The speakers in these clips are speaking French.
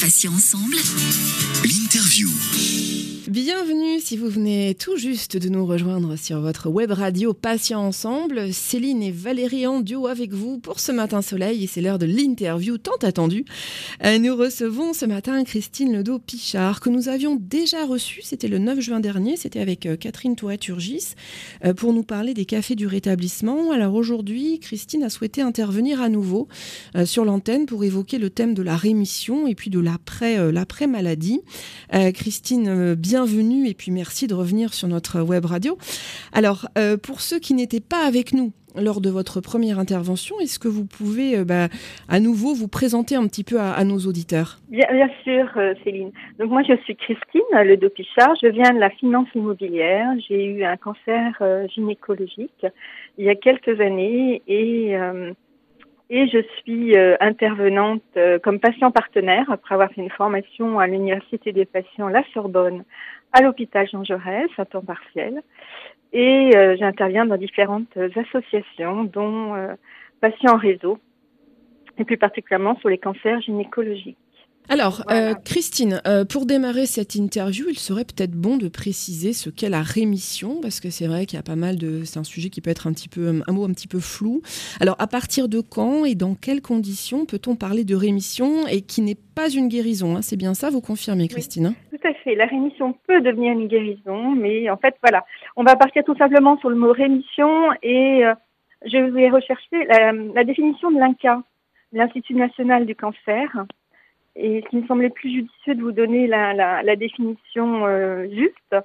Patients ensemble. L'interview. Bienvenue si vous venez tout juste de nous rejoindre sur votre web radio Patients Ensemble. Céline et Valérie en duo avec vous pour ce matin soleil et c'est l'heure de l'interview tant attendue. Euh, nous recevons ce matin Christine Ledo-Pichard que nous avions déjà reçue, c'était le 9 juin dernier, c'était avec euh, Catherine Tourette-Urgis euh, pour nous parler des cafés du rétablissement. Alors aujourd'hui, Christine a souhaité intervenir à nouveau sur l'antenne pour évoquer le thème de la rémission et puis de l'après-maladie. Christine, bienvenue bienvenue et puis merci de revenir sur notre web radio. Alors, euh, pour ceux qui n'étaient pas avec nous lors de votre première intervention, est-ce que vous pouvez euh, bah, à nouveau vous présenter un petit peu à, nos auditeurs? Bien, sûr, euh, Céline. Donc moi, je suis Christine Le Dopichard. Je viens de la finance immobilière. J'ai eu un cancer gynécologique il y a quelques années et et je suis euh, intervenante euh, comme patient partenaire après avoir fait une formation à l'Université des patients La Sorbonne à l'hôpital Jean Jaurès à temps partiel. Et euh, j'interviens dans différentes associations, dont Patients Réseau, et plus particulièrement sur les cancers gynécologiques. Alors, euh, Christine, euh, pour démarrer cette interview, il serait peut-être bon de préciser ce qu'est la rémission, parce que c'est vrai qu'il y a pas mal de. C'est un sujet qui peut être un petit peu un mot un petit peu flou. Alors, à partir de quand et dans quelles conditions peut-on parler de rémission et qui n'est pas une guérison hein C'est bien ça, vous confirmez, Christine hein? Tout à fait. La rémission peut devenir une guérison, mais en fait, voilà, on va partir tout simplement sur le mot rémission et euh, je vais rechercher la, la définition de l'INCA, l'Institut national du cancer et ce qui me semblait plus judicieux de vous donner la, la, la définition euh, juste.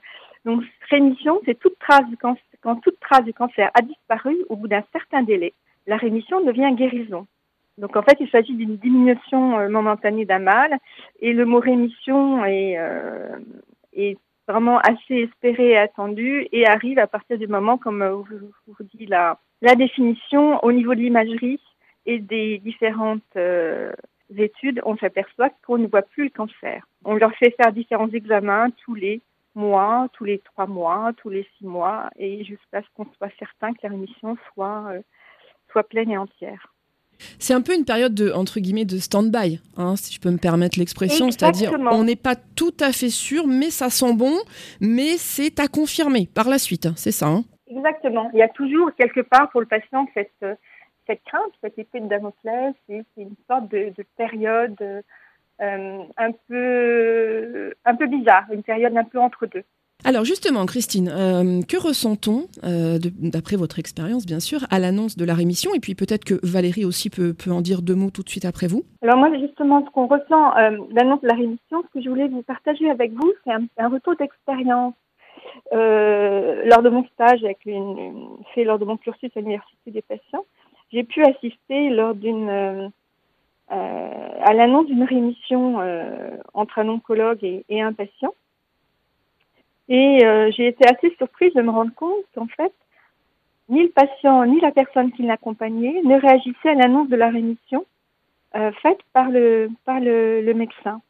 Donc, rémission, c'est toute trace du cancer, quand toute trace du cancer a disparu au bout d'un certain délai, la rémission devient guérison. Donc, en fait, il s'agit d'une diminution euh, momentanée d'un mal, et le mot rémission est, euh, est vraiment assez espéré et attendu, et arrive à partir du moment, comme vous, vous dit la, la définition, au niveau de l'imagerie et des différentes études, on s'aperçoit qu'on ne voit plus le cancer. On leur fait faire différents examens tous les mois, tous les trois mois, tous les six mois, et jusqu'à ce qu'on soit certain que la rémission soit, euh, soit pleine et entière. C'est un peu une période de entre guillemets de stand-by, hein, si je peux me permettre l'expression, c'est-à-dire on n'est pas tout à fait sûr, mais ça sent bon, mais c'est à confirmer par la suite, hein, c'est ça. Hein Exactement. Il y a toujours quelque part pour le patient cette cette crainte, cette épée de Damoclès, c'est une sorte de, période euh, un, peu, un peu bizarre, une période un peu entre deux. Alors justement, Christine, euh, que ressent-on, euh, d'après votre expérience bien sûr, à l'annonce de la rémission? Et puis peut-être que Valérie aussi peut, peut, en dire deux mots tout de suite après vous. Alors moi justement, ce qu'on ressent, l'annonce de la rémission, ce que je voulais vous partager avec vous, c'est un, retour d'expérience. lors de mon stage avec une, fait lors de mon cursus à l'université des patients, j'ai pu assister lors d'une euh, euh, à l'annonce d'une rémission euh, entre un oncologue et, un patient. Et j'ai été assez surprise de me rendre compte qu'en fait, ni le patient ni la personne qui l'accompagnait ne réagissaient à l'annonce de la rémission faite par le par le, médecin.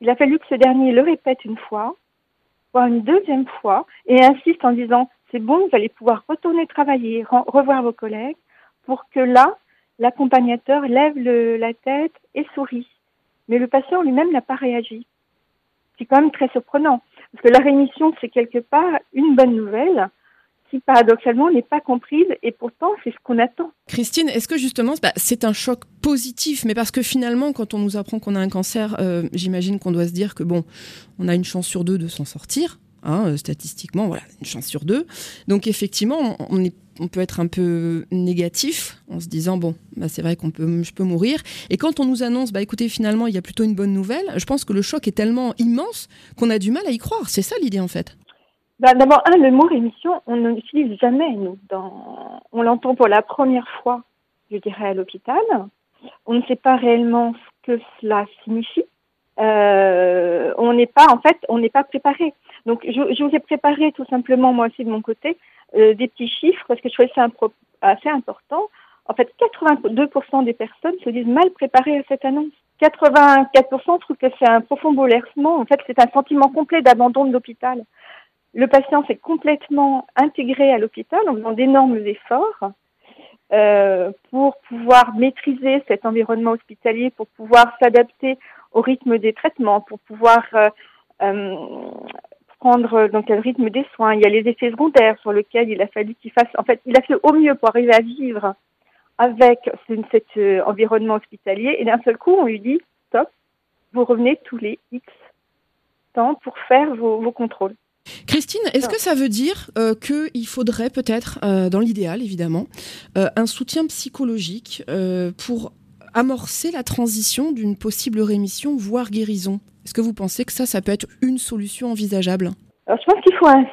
Il a fallu que ce dernier le répète une fois, voire une deuxième fois, et insiste en disant c'est bon, vous allez pouvoir retourner travailler, revoir vos collègues, pour que là, l'accompagnateur lève la tête et sourit. Mais le patient lui-même n'a pas réagi. C'est quand même très surprenant, parce que la rémission, c'est quelque part une bonne nouvelle qui paradoxalement n'est pas comprise et pourtant c'est ce qu'on attend. Christine, est-ce que justement bah, c'est un choc positif? Mais parce que finalement, quand on nous apprend qu'on a un cancer, euh, j'imagine qu'on doit se dire que bon, on a une chance sur deux de s'en sortir. Hein, euh, statistiquement, voilà, une chance sur deux. Donc effectivement, on, peut être un peu négatif en se disant bon, bah, c'est vrai qu'on peut, je peux mourir. Et quand on nous annonce, bah écoutez, finalement, il y a plutôt une bonne nouvelle. Je pense que le choc est tellement immense qu'on a du mal à y croire. C'est ça l'idée en fait. Bah, D'abord, un, le mot rémission, on ne l'utilise jamais nous. On l'entend pour la première fois, je dirais, à l'hôpital. On ne sait pas réellement ce que cela signifie. Euh, on n'est pas, en fait, on n'est pas préparé. Donc, je, je, vous ai préparé tout simplement, moi aussi de mon côté, euh, des petits chiffres parce que je trouvais ça assez important. En fait, 82% des personnes se disent mal préparées à cette annonce. 84% trouvent que c'est un profond bouleversement. En fait, c'est un sentiment complet d'abandon de l'hôpital. Le patient s'est complètement intégré à l'hôpital en faisant d'énormes efforts euh, pour pouvoir maîtriser cet environnement hospitalier, pour pouvoir s'adapter au rythme des traitements, pour pouvoir prendre donc le rythme des soins. Il y a les effets secondaires sur lesquels il a fallu qu'il fasse. En fait, il a fait au mieux pour arriver à vivre avec cet environnement hospitalier. Et d'un seul coup, on lui dit stop, vous revenez tous les X temps pour faire vos contrôles. Christine, est-ce que ça veut dire euh, qu'il faudrait peut-être, euh, dans l'idéal évidemment, euh, un soutien psychologique pour amorcer la transition d'une possible rémission, voire guérison. Est-ce que vous pensez que ça, ça peut être une solution envisageable? Alors, Je pense qu'il faut un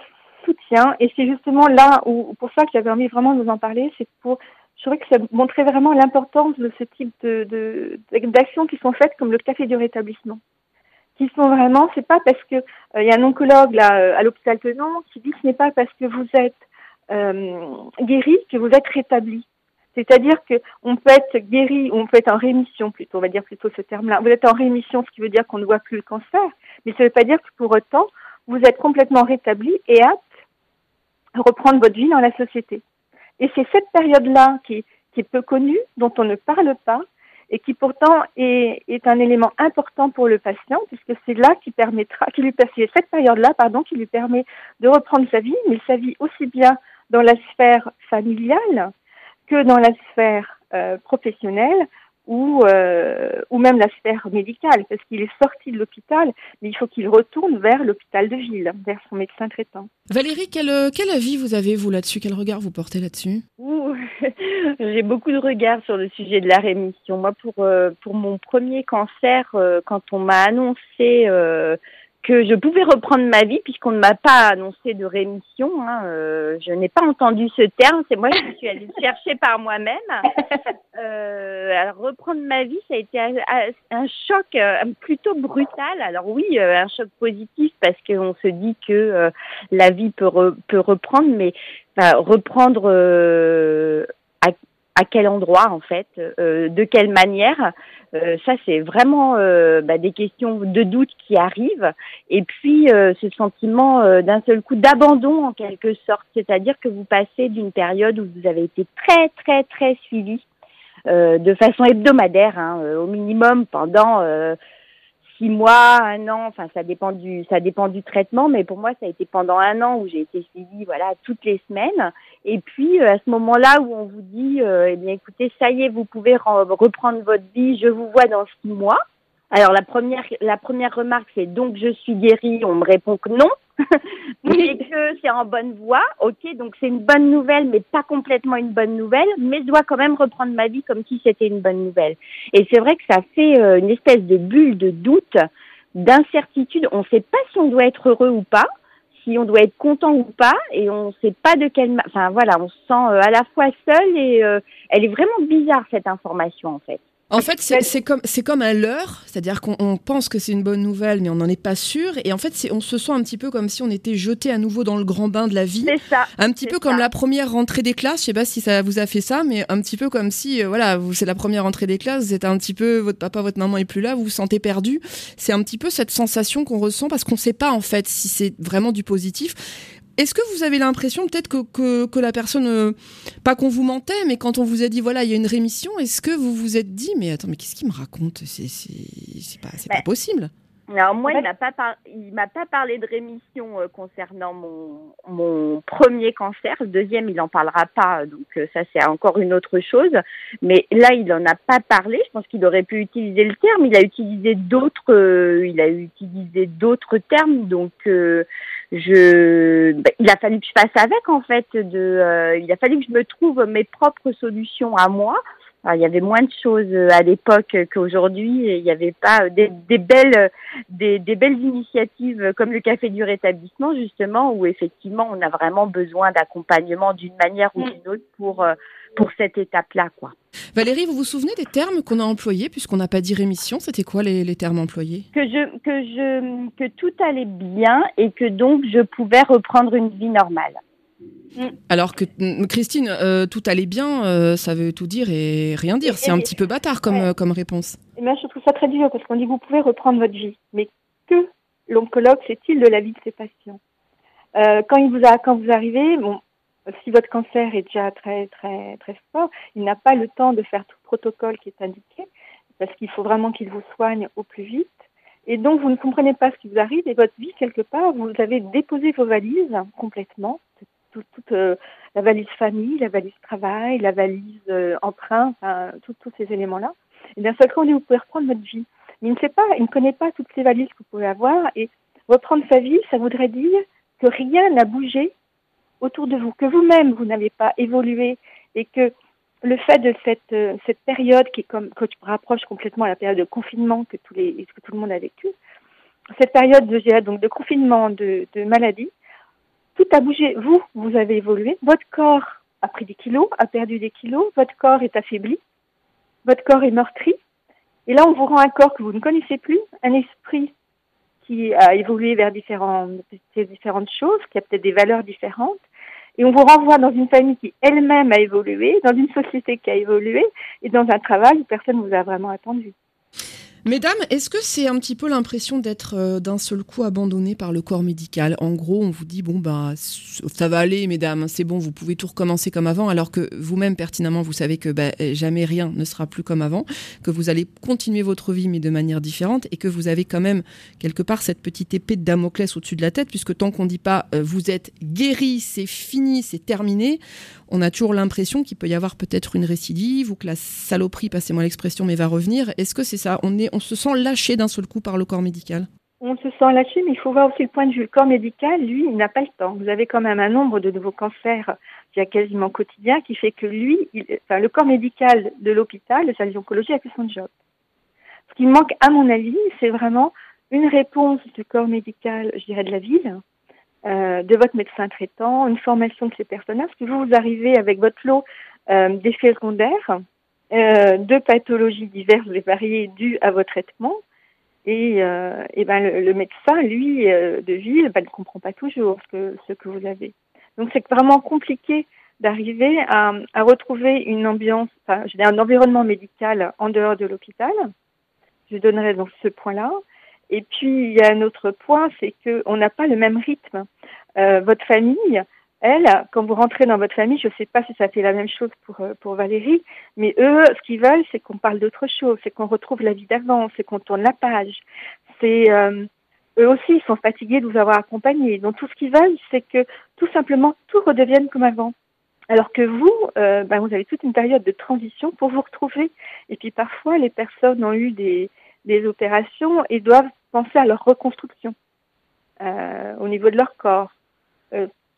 soutien, et c'est justement là où, pour ça qu'il avait envie vraiment de nous en parler, c'est pour je trouvais que ça montrait vraiment l'importance de ce type de, d'actions qui sont faites comme le café du rétablissement. Qui sont vraiment, c'est pas parce que il euh, y a un oncologue là euh, à l'hôpital Tenon qui dit que ce n'est pas parce que vous êtes euh, guéri que vous êtes rétabli. C'est-à-dire que on peut être guéri, ou on peut être en rémission plutôt, on va dire plutôt ce terme-là. Vous êtes en rémission, ce qui veut dire qu'on ne voit plus le cancer, mais ça ne veut pas dire que pour autant vous êtes complètement rétabli et apte à reprendre votre vie dans la société. Et c'est cette période-là qui, est peu connue, dont on ne parle pas, et qui pourtant est, un élément important pour le patient puisque c'est là qui permettra, qui lui cette période-là, pardon, qui lui permet de reprendre sa vie, mais sa vie aussi bien dans la sphère familiale que dans la sphère euh, professionnelle ou, euh, ou même la sphère médicale, parce qu'il est sorti de l'hôpital, mais il faut qu'il retourne vers l'hôpital de ville, vers son médecin traitant. Valérie, quel, quel avis vous avez, vous, là-dessus? Quel regard vous portez là-dessus? J'ai beaucoup de regards sur le sujet de la rémission. Moi, pour, euh, pour mon premier cancer, euh, quand on m'a annoncé euh, que je pouvais reprendre ma vie puisqu'on ne m'a pas annoncé de rémission. Hein, euh, je n'ai pas entendu ce terme, c'est moi qui suis allée le chercher par moi-même. Euh, reprendre ma vie, ça a été un, choc euh, plutôt brutal. Alors oui, euh, un choc positif parce qu'on se dit que la vie peut, peut reprendre, mais reprendre à, quel endroit en fait, de quelle manière euh, ça, c'est vraiment euh, bah, des questions de doute qui arrivent. Et puis, euh, ce sentiment d'un seul coup d'abandon, en quelque sorte. C'est-à-dire que vous passez d'une période où vous avez été très, très, très suivi de façon hebdomadaire, hein, au minimum pendant six mois, un an, enfin ça dépend du ça dépend du traitement, mais pour moi ça a été pendant un an où j'ai été suivie voilà toutes les semaines. Et puis euh, à ce moment-là où on vous dit euh, eh bien écoutez ça y est vous pouvez reprendre votre vie, je vous vois dans six mois. Alors la première la première remarque c'est donc je suis guérie, on me répond que non. Mais que c'est en bonne voie, ok, donc c'est une bonne nouvelle, mais pas complètement une bonne nouvelle, mais je dois quand même reprendre ma vie comme si c'était une bonne nouvelle. Et c'est vrai que ça fait euh, une espèce de bulle de doute, d'incertitude. On ne sait pas si on doit être heureux ou pas, si on doit être content ou pas, et on ne sait pas de quelle, enfin voilà, on se sent euh, à la fois seul et euh, elle est vraiment bizarre cette information en fait. En fait, c'est comme, comme un leurre, c'est-à-dire qu'on pense que c'est une bonne nouvelle, mais on n'en est pas sûr. Et en fait, on se sent un petit peu comme si on était jeté à nouveau dans le grand bain de la vie. C'est ça. Un petit peu comme la première rentrée des classes. Je sais pas si ça vous a fait ça, mais un petit peu comme si, euh, voilà, c'est la première rentrée des classes, vous êtes un petit peu, votre papa, votre maman est plus là, vous vous sentez perdu. C'est un petit peu cette sensation qu'on ressent parce qu'on ne sait pas en fait si c'est vraiment du positif. Est-ce que vous avez l'impression peut-être que, que, la personne, euh, pas qu'on vous mentait, mais quand on vous a dit voilà, il y a une rémission, est-ce que vous vous êtes dit mais attends, mais qu'est-ce qu'il me raconte? C'est pas, pas bah, possible alors moi, il m'a pas il m'a pas parlé de rémission euh, concernant mon mon premier cancer. Le deuxième, il en parlera pas, donc euh, ça c'est encore une autre chose. Mais là, il en a pas parlé. Je pense qu'il aurait pu utiliser le terme. Il a utilisé d'autres, il a utilisé d'autres termes. Donc je, ben, il a fallu que je fasse avec en fait. De, euh, il a fallu que je me trouve mes propres solutions à moi. Il y avait moins de choses euh, à l'époque qu'aujourd'hui. Il n'y avait pas euh, des, des belles, des, des, belles initiatives comme le café du rétablissement justement, où effectivement on a vraiment besoin d'accompagnement d'une manière ou d'une autre pour pour cette étape-là, quoi. Valérie, vous vous souvenez des termes qu'on a employés puisqu'on n'a pas dit rémission? C'était quoi les, termes employés? Que je que je que tout allait bien et que donc je pouvais reprendre une vie normale. Mm. Alors que mm, Christine, euh, tout allait bien, euh, ça veut tout dire et rien dire. C'est un petit peu bâtard comme, euh, comme réponse. Et moi, je trouve ça très dur parce qu'on dit vous pouvez reprendre votre vie, mais que l'oncologue sait-il de la vie de ses patients? Quand il vous a, quand vous arrivez, bon, si votre cancer est déjà très très très fort, il n'a pas le temps de faire tout le protocole qui est indiqué parce qu'il faut vraiment qu'il vous soigne au plus vite. Et donc, vous ne comprenez pas ce qui vous arrive et votre vie, quelque part, vous avez déposé vos valises complètement, toute, euh, la valise famille, la valise travail, la valise euh, emprunt, tous ces éléments-là. Et d'un seul coup, on dit, vous pouvez reprendre votre vie. Mais il ne sait pas, il ne connaît pas toutes ces valises que vous pouvez avoir. Et reprendre sa vie, ça voudrait dire que rien n'a bougé autour de vous, que vous-même, vous, n'avez pas évolué et que le fait de cette, euh, période qui est comme, que tu rapproches complètement à la période de confinement que, tout le monde a vécu, cette période de, confinement, de, maladie, a bougé. Vous, vous avez évolué. Votre corps a pris des kilos, a perdu des kilos. Votre corps est affaibli. Votre corps est meurtri. Et là, on vous rend un corps que vous ne connaissez plus, un esprit qui a évolué vers différentes, différentes choses, qui a peut-être des valeurs différentes. Et on vous renvoie dans une famille qui elle-même a évolué, dans une société qui a évolué, et dans un travail où personne ne vous a vraiment attendu. Mesdames, est-ce que c'est un petit peu l'impression d'être euh, d'un seul coup abandonné par le corps médical? En gros, on vous dit bon bah ça va aller, mesdames, c'est bon, vous pouvez tout recommencer comme avant, alors que vous-même pertinemment vous savez que bah, jamais rien ne sera plus comme avant, que vous allez continuer votre vie mais de manière différente et que vous avez quand même quelque part cette petite épée de Damoclès au-dessus de la tête, puisque tant qu'on dit pas euh, vous êtes guéri, c'est fini, c'est terminé, on a toujours l'impression qu'il peut y avoir peut-être une récidive ou que la saloperie, passez-moi l'expression, mais va revenir. Est-ce que c'est ça? On est on se sent lâché d'un seul coup par le corps médical on se sent lâché, mais il faut voir aussi le point de vue. Le corps médical, lui, il n'a pas le temps. Vous avez quand même un nombre de nouveaux cancers qui est quasiment quotidien qui fait que lui, enfin, le corps médical de l'hôpital, le service d'oncologie, a fait son job. Ce qui manque, à mon avis, c'est vraiment une réponse du corps médical, je dirais, de la ville, euh, de votre médecin traitant, une formation de ces personnes-là, que vous, vous arrivez avec votre lot euh, d'effets secondaires, euh, de pathologies diverses et variées dues à vos traitements. Et, euh, et ben le, médecin, lui, euh, de ville, ben, ne comprend pas toujours ce que, ce que vous avez. Donc c'est vraiment compliqué d'arriver à, à, retrouver une ambiance, enfin, un environnement médical en dehors de l'hôpital. Je donnerai donc ce point-là. Et puis il y a un autre point, c'est qu'on n'a pas le même rythme. Euh, votre famille, elle, quand vous rentrez dans votre famille, je ne sais pas si ça fait la même chose pour, euh, pour Valérie, mais eux, ce qu'ils veulent, c'est qu'on parle d'autre chose, c'est qu'on retrouve la vie d'avant, c'est qu'on tourne la page. C'est euh, eux aussi, ils sont fatigués de vous avoir accompagné. Donc tout ce qu'ils veulent, c'est que tout simplement tout redevienne comme avant. Alors que vous, euh, ben, vous avez toute une période de transition pour vous retrouver. Et puis parfois, les personnes ont eu des, des opérations et doivent penser à leur reconstruction au niveau de leur corps.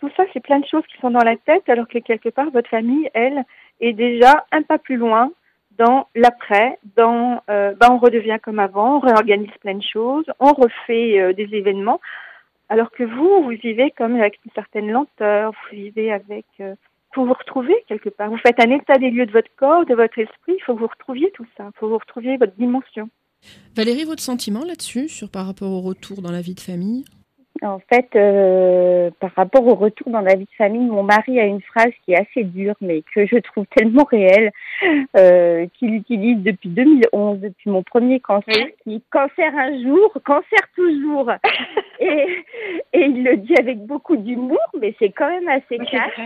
Tout ça, c'est plein de choses qui sont dans la tête, alors que quelque part, votre famille, elle, est déjà un pas plus loin dans l'après, dans euh, ben, on redevient comme avant, on réorganise plein de choses, on refait euh, des événements, alors que vous, vous vivez comme avec une certaine lenteur, vous vivez avec... Euh, faut vous retrouver quelque part. Vous faites un état des lieux de votre corps, de votre esprit, il faut que vous retrouviez tout ça, il faut que vous retrouviez votre dimension. Valérie, votre sentiment là-dessus, sur par rapport au retour dans la vie de famille? En fait, euh, par rapport au retour dans la vie de famille, mon mari a une phrase qui est assez dure, mais que je trouve tellement réelle, euh, qu'il utilise depuis 2011, depuis mon premier cancer, qui est cancer un jour, cancer toujours. et, et il le dit avec beaucoup d'humour, mais c'est quand même assez cash.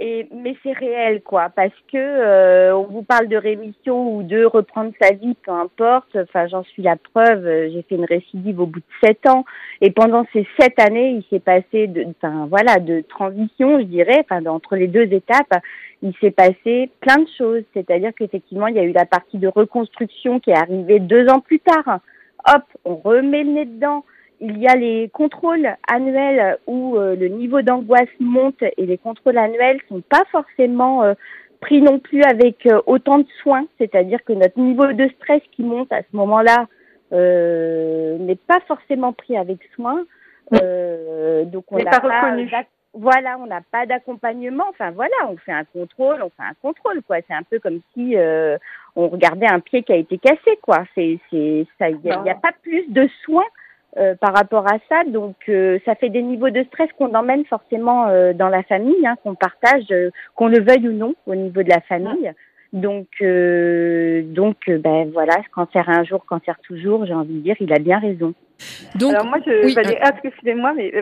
Et, mais c'est réel, quoi, parce que euh, on vous parle de rémission ou de reprendre sa vie, peu importe. Enfin, j'en suis la preuve. J'ai fait une récidive au bout de sept ans, et pendant ces sept années, il s'est passé, de, enfin voilà, de transition, je dirais, enfin entre les deux étapes, il s'est passé plein de choses. C'est-à-dire qu'effectivement, il y a eu la partie de reconstruction qui est arrivée deux ans plus tard. Hop, on remet le nez dedans il y a les contrôles annuels où euh, le niveau d'angoisse monte et les contrôles annuels sont pas forcément euh, pris non plus avec euh, autant de soins, c'est-à-dire que notre niveau de stress qui monte à ce moment-là n'est pas forcément pris avec soin. donc on n'a pas, voilà, on n'a pas d'accompagnement. Enfin voilà, on fait un contrôle, on fait un contrôle quoi. C'est un peu comme si on regardait un pied qui a été cassé quoi. C'est c'est ça, il n'y a, pas plus de soins euh, par rapport à ça. Donc, euh, ça fait des niveaux de stress qu'on emmène forcément euh, dans la famille, hein, qu'on partage, qu'on le veuille ou non, au niveau de la famille. Donc, donc, ben voilà, cancer un jour, cancer toujours. J'ai envie de dire, il a bien raison. Donc, alors moi, je, Valérie, ah, excusez-moi, mais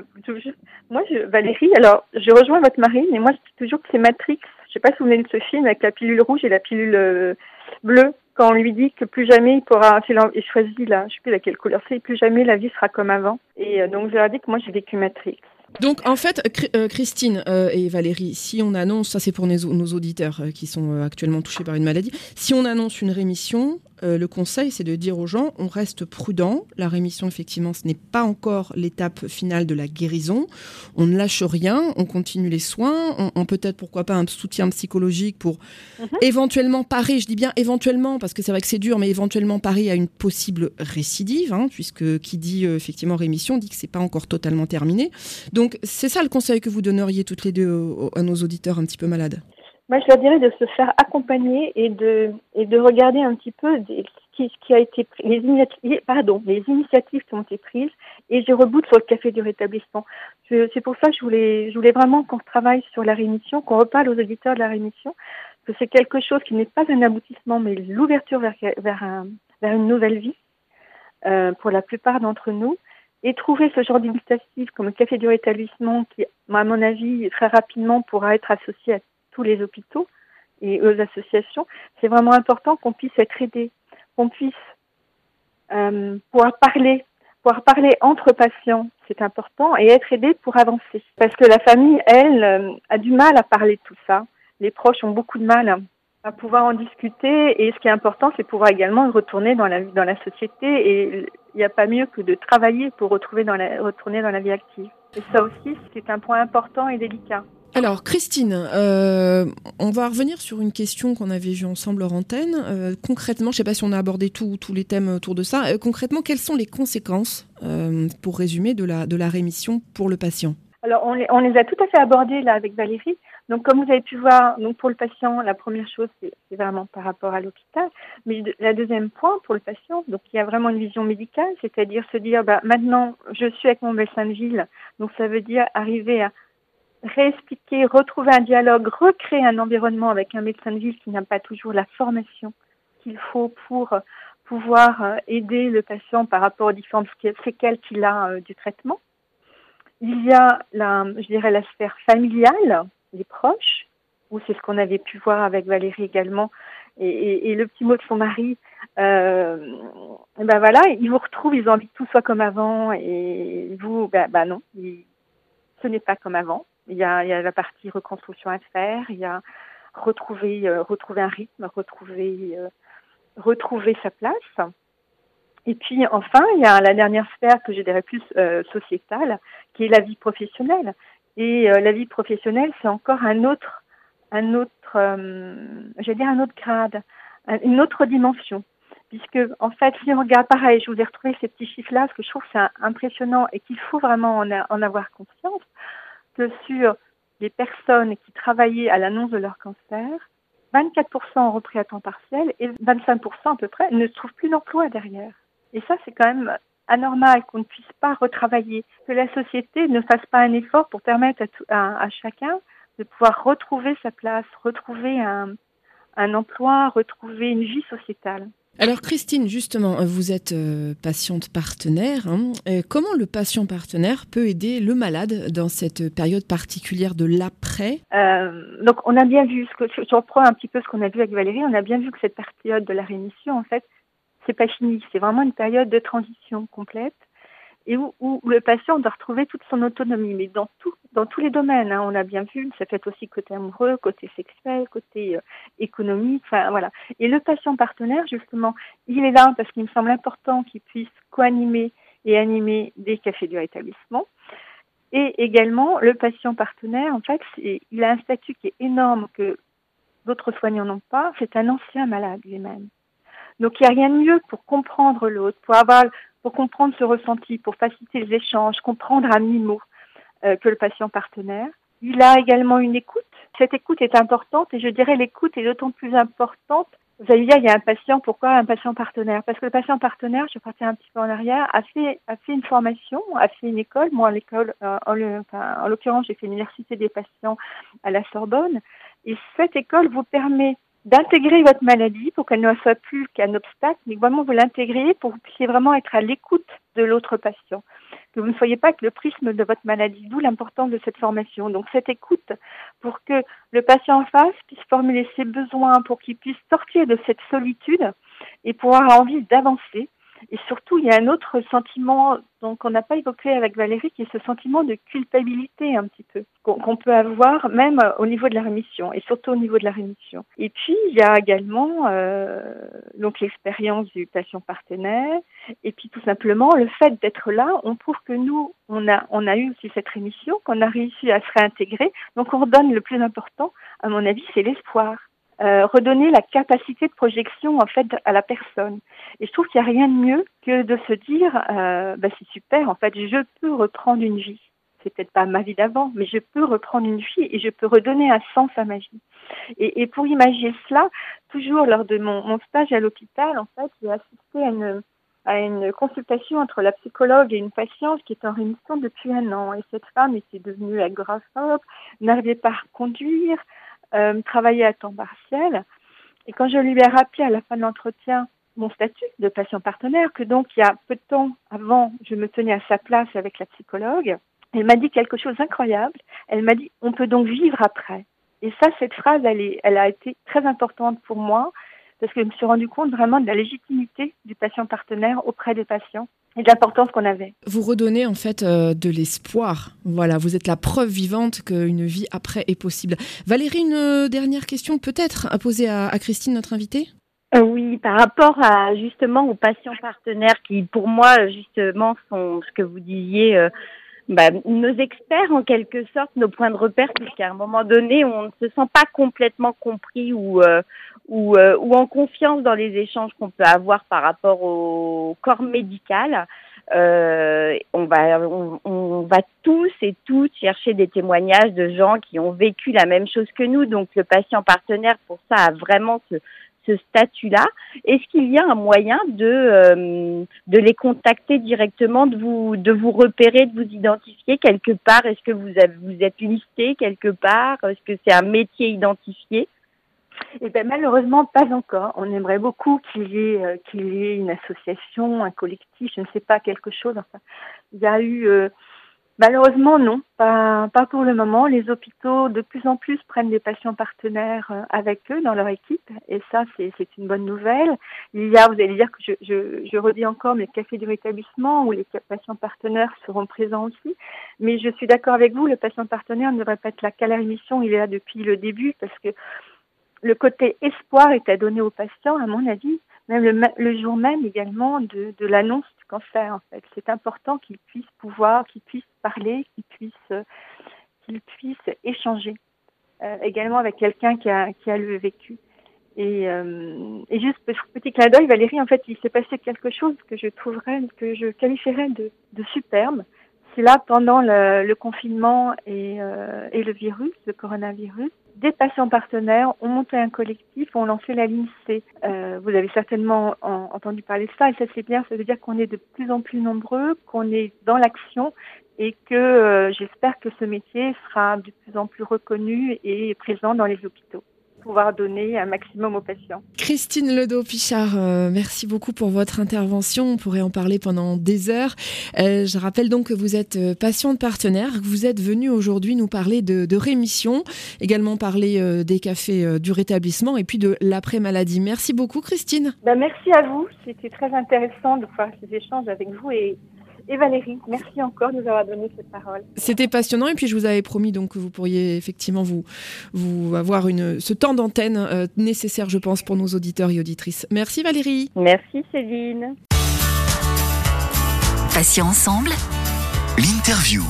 moi, je, Valérie, alors, je rejoins votre mari, mais moi, je dis toujours que c'est Matrix. Je sais pas si vous venez de ce film avec la pilule rouge et la pilule bleue. Quand on lui dit que plus jamais il pourra, il choisit là, je sais plus laquelle couleur c'est, plus jamais la vie sera comme avant. Et euh, donc je leur ai dit que moi j'ai vécu Matrix. Donc en fait, euh, Christine euh, et Valérie, si on annonce, ça c'est pour nos, auditeurs qui sont actuellement touchés par une maladie, si on annonce une rémission, le conseil c'est de dire aux gens, on reste prudent, la rémission effectivement ce n'est pas encore l'étape finale de la guérison, on ne lâche rien, on continue les soins, on, peut-être pourquoi pas un soutien psychologique pour mhm. éventuellement parer, je dis bien éventuellement parce que c'est vrai que c'est dur, mais éventuellement parer à une possible récidive, hein, puisque qui dit effectivement rémission dit que c'est pas encore totalement terminé. Donc, c'est ça le conseil que vous donneriez toutes les deux à nos auditeurs un petit peu malades? Moi, je leur dirais de se faire accompagner et de, et de regarder un petit peu ce qui, qui, a été les initiatives, pardon, les initiatives qui ont été prises. Et je reboute sur le café du rétablissement. C'est pour ça que je voulais, je voulais vraiment qu'on travaille sur la rémission, qu'on reparle aux auditeurs de la rémission, que c'est quelque chose qui n'est pas un aboutissement, mais l'ouverture vers, vers, un, vers une nouvelle vie euh, pour la plupart d'entre nous et trouver ce genre d'initiative comme le café du rétablissement qui, à mon avis, très rapidement pourra être associé à tous les hôpitaux et aux associations, c'est vraiment important qu'on puisse être aidé, qu'on puisse euh, pouvoir parler, pouvoir parler entre patients, c'est important, et être aidé pour avancer. Parce que la famille, elle, euh, a du mal à parler de tout ça. Les proches ont beaucoup de mal à pouvoir en discuter. Et ce qui est important, c'est pouvoir également retourner dans la, dans la société. Et il n'y a pas mieux que de travailler pour retrouver dans la, retourner dans la vie active. Et ça aussi, c'est un point important et délicat. Alors, Christine, euh, on va revenir sur une question qu'on avait vue ensemble hors antenne. Euh, concrètement, je ne sais pas si on a abordé tous les thèmes autour de ça. Euh, concrètement, quelles sont les conséquences, pour résumer, de la, de la rémission pour le patient? Alors, on les, a tout à fait abordées là avec Valérie. Donc, comme vous avez pu voir, donc pour le patient, la première chose, c'est vraiment par rapport à l'hôpital. Mais la deuxième point, pour le patient, donc il y a vraiment une vision médicale, c'est-à-dire se dire, bah, maintenant, je suis avec mon médecin de ville. Donc, ça veut dire arriver à réexpliquer, retrouver un dialogue, recréer un environnement avec un médecin de ville qui n'a pas toujours la formation qu'il faut pour pouvoir euh, aider le patient par rapport aux différentes séquelles qu'il a euh, du traitement. Il y a la, je dirais, la sphère familiale, les proches, ou c'est ce qu'on avait pu voir avec Valérie également, et, le petit mot de son mari, euh, ben voilà, ils vous retrouvent, ils ont envie que tout soit comme avant, et vous, ben, ben non, ce n'est pas comme avant. Il y, a, la partie reconstruction à faire, il y a retrouver, euh, retrouver un rythme, retrouver, euh, retrouver sa place. Et puis enfin, il y a la dernière sphère que je dirais plus euh, sociétale, qui est la vie professionnelle. Et la vie professionnelle, c'est encore un autre, un autre, je dire un autre grade, une autre dimension. Puisque, en fait, si on regarde pareil, je vous ai retrouvé ces petits chiffres-là, parce que je trouve que c'est impressionnant et qu'il faut vraiment en, en, avoir conscience, sur les personnes qui travaillaient à l'annonce de leur cancer, 24% ont repris à temps partiel et 25% à peu près ne trouvent plus d'emploi derrière. Et ça, c'est quand même anormal qu'on ne puisse pas retravailler, que la société ne fasse pas un effort pour permettre à, chacun de pouvoir retrouver sa place, retrouver un, emploi, retrouver une vie sociétale. Alors Christine, justement, vous êtes euh, patiente partenaire. Hein. Euh, comment le patient partenaire peut aider le malade dans cette période particulière de l'après? Euh, Donc on a bien vu, je reprends un petit peu ce qu'on a vu avec Valérie, on a bien vu que cette période de la rémission, en fait, c'est pas fini. C'est vraiment une période de transition complète et où, le patient doit retrouver toute son autonomie, mais dans tous les domaines. Hein. on a bien vu, ça fait aussi côté amoureux, côté sexuel, côté euh, économique, enfin voilà. Et le patient partenaire, justement, il est là parce qu'il me semble important qu'il puisse co-animer et animer des cafés du rétablissement. Et également, le patient partenaire, en fait, il a un statut qui est énorme que d'autres soignants n'ont pas. C'est un ancien malade lui-même. Donc il n'y a rien de mieux pour comprendre l'autre, pour avoir, pour comprendre ce ressenti, pour faciliter les échanges, comprendre à mi-mot euh, que le patient partenaire. Il a également une écoute. Cette écoute est importante et je dirais l'écoute est d'autant plus importante. Vous allez dire, il y a un patient, pourquoi un patient partenaire? Parce que le patient partenaire, je partais un petit peu en arrière, a fait, a fait une formation, a fait une école. Moi, l'école, euh, en l'occurrence, j'ai fait l'université des patients à la Sorbonne. Et cette école vous permet d'intégrer votre maladie pour qu'elle ne soit plus qu'un obstacle, mais vraiment vous l'intégrer pour que vous puissiez vraiment être à l'écoute de l'autre patient, que vous ne soyez pas que le prisme de votre maladie, d'où l'importance de cette formation. Donc cette écoute pour que le patient en face puisse formuler ses besoins, pour qu'il puisse sortir de cette solitude et pour avoir envie d'avancer. Et surtout, il y a un autre sentiment donc on n'a pas évoqué avec Valérie, qui est ce sentiment de culpabilité un petit peu qu'on peut avoir même au niveau de la rémission et surtout au niveau de la rémission. Et puis il y a également euh, donc l'expérience du patient partenaire et puis tout simplement le fait d'être là, on prouve que nous on a on a eu aussi cette rémission, qu'on a réussi à se réintégrer. Donc on redonne le plus important, à mon avis, c'est l'espoir. Euh, redonner la capacité de projection en fait à la personne. Et je trouve qu'il n'y a rien de mieux que de se dire, euh, bah, c'est super, en fait, je peux reprendre une vie. C'est peut-être pas ma vie d'avant, mais je peux reprendre une vie et je peux redonner un sens à ma vie. Et, pour imaginer cela, toujours lors de mon, mon stage à l'hôpital, en fait, j'ai assisté à une, à une consultation entre la psychologue et une patiente qui est en rémission depuis un an. Et cette femme était devenue agoraphobe, n'arrivait pas à conduire, euh, travailler à temps partiel. Et quand je lui ai rappelé à la fin de l'entretien mon statut de patient partenaire, que donc il y a peu de temps avant, je me tenais à sa place avec la psychologue, elle m'a dit quelque chose d'incroyable. Elle m'a dit, on peut donc vivre après. Et ça, cette phrase, elle, est, elle a été très importante pour moi parce que je me suis rendu compte vraiment de la légitimité du patient partenaire auprès des patients et de l'importance qu'on avait. Vous redonnez en fait euh, de l'espoir. Voilà, vous êtes la preuve vivante qu'une vie après est possible. Valérie, une euh, dernière question peut-être à poser à, Christine, notre invitée? Euh, oui, par rapport à justement aux patients partenaires qui, pour moi, justement, sont ce que vous disiez, bah, nos experts en quelque sorte, nos points de repère, puisqu'à un moment donné, on ne se sent pas complètement compris ou ou, euh, ou en confiance dans les échanges qu'on peut avoir par rapport au corps médical. Euh, on va on, va tous et toutes chercher des témoignages de gens qui ont vécu la même chose que nous. Donc le patient partenaire pour ça a vraiment ce, ce statut-là. Est-ce qu'il y a un moyen de euh, de les contacter directement, de vous de vous repérer, de vous identifier quelque part? Est-ce que vous avez, vous êtes listé quelque part? Est-ce que c'est un métier identifié? Eh ben, malheureusement, pas encore. On aimerait beaucoup qu'il y, ait, euh, qu'il y ait une association, un collectif, je ne sais pas, quelque chose. Enfin, il y a eu, euh, malheureusement, non, pas, pour le moment. Les hôpitaux, de plus en plus, prennent des patients partenaires euh, avec eux dans leur équipe, et ça, c'est, une bonne nouvelle. Il y a, vous allez dire que je, je, redis encore, les cafés du rétablissement où les patients partenaires seront présents aussi. Mais je suis d'accord avec vous, le patient partenaire ne devrait pas être là qu'à la il est là depuis le début, parce que le côté espoir est à donner aux patients, à mon avis, même le, jour même également de, l'annonce du cancer. En fait, c'est important qu'ils puissent pouvoir, qu'ils puissent parler, qu'ils puissent, qu'ils puissent échanger euh, également avec quelqu'un qui a, qui a le vécu. Et, euh, et juste petit clin d'œil, Valérie, en fait, il s'est passé quelque chose que je trouverais, que je qualifierais de, de superbe. C'est là pendant le, le confinement et, euh, et le virus, le coronavirus, des patients partenaires ont monté un collectif, ont lancé la ligne C. Euh, vous avez certainement entendu parler de ça et ça c'est bien, ça veut dire qu'on est de plus en plus nombreux, qu'on est dans l'action et que euh, j'espère que ce métier sera de plus en plus reconnu et présent dans les hôpitaux pouvoir donner un maximum aux patients. Christine Ledo-Pichard, euh, merci beaucoup pour votre intervention. On pourrait en parler pendant des heures. Euh, je rappelle donc que vous êtes euh, patiente partenaire, que vous êtes venue aujourd'hui nous parler de, de, rémission, également parler des cafés du rétablissement et puis de l'après-maladie. Merci beaucoup Christine. Ben, merci à vous. C'était très intéressant de faire ces échanges avec vous et et Valérie. Merci encore de nous avoir donné cette parole. C'était passionnant et puis je vous avais promis donc que vous pourriez effectivement vous, vous avoir une, ce temps d'antenne euh, nécessaire, je pense, pour nos auditeurs et auditrices. Merci Valérie. Merci Céline. Patients ensemble. L'interview.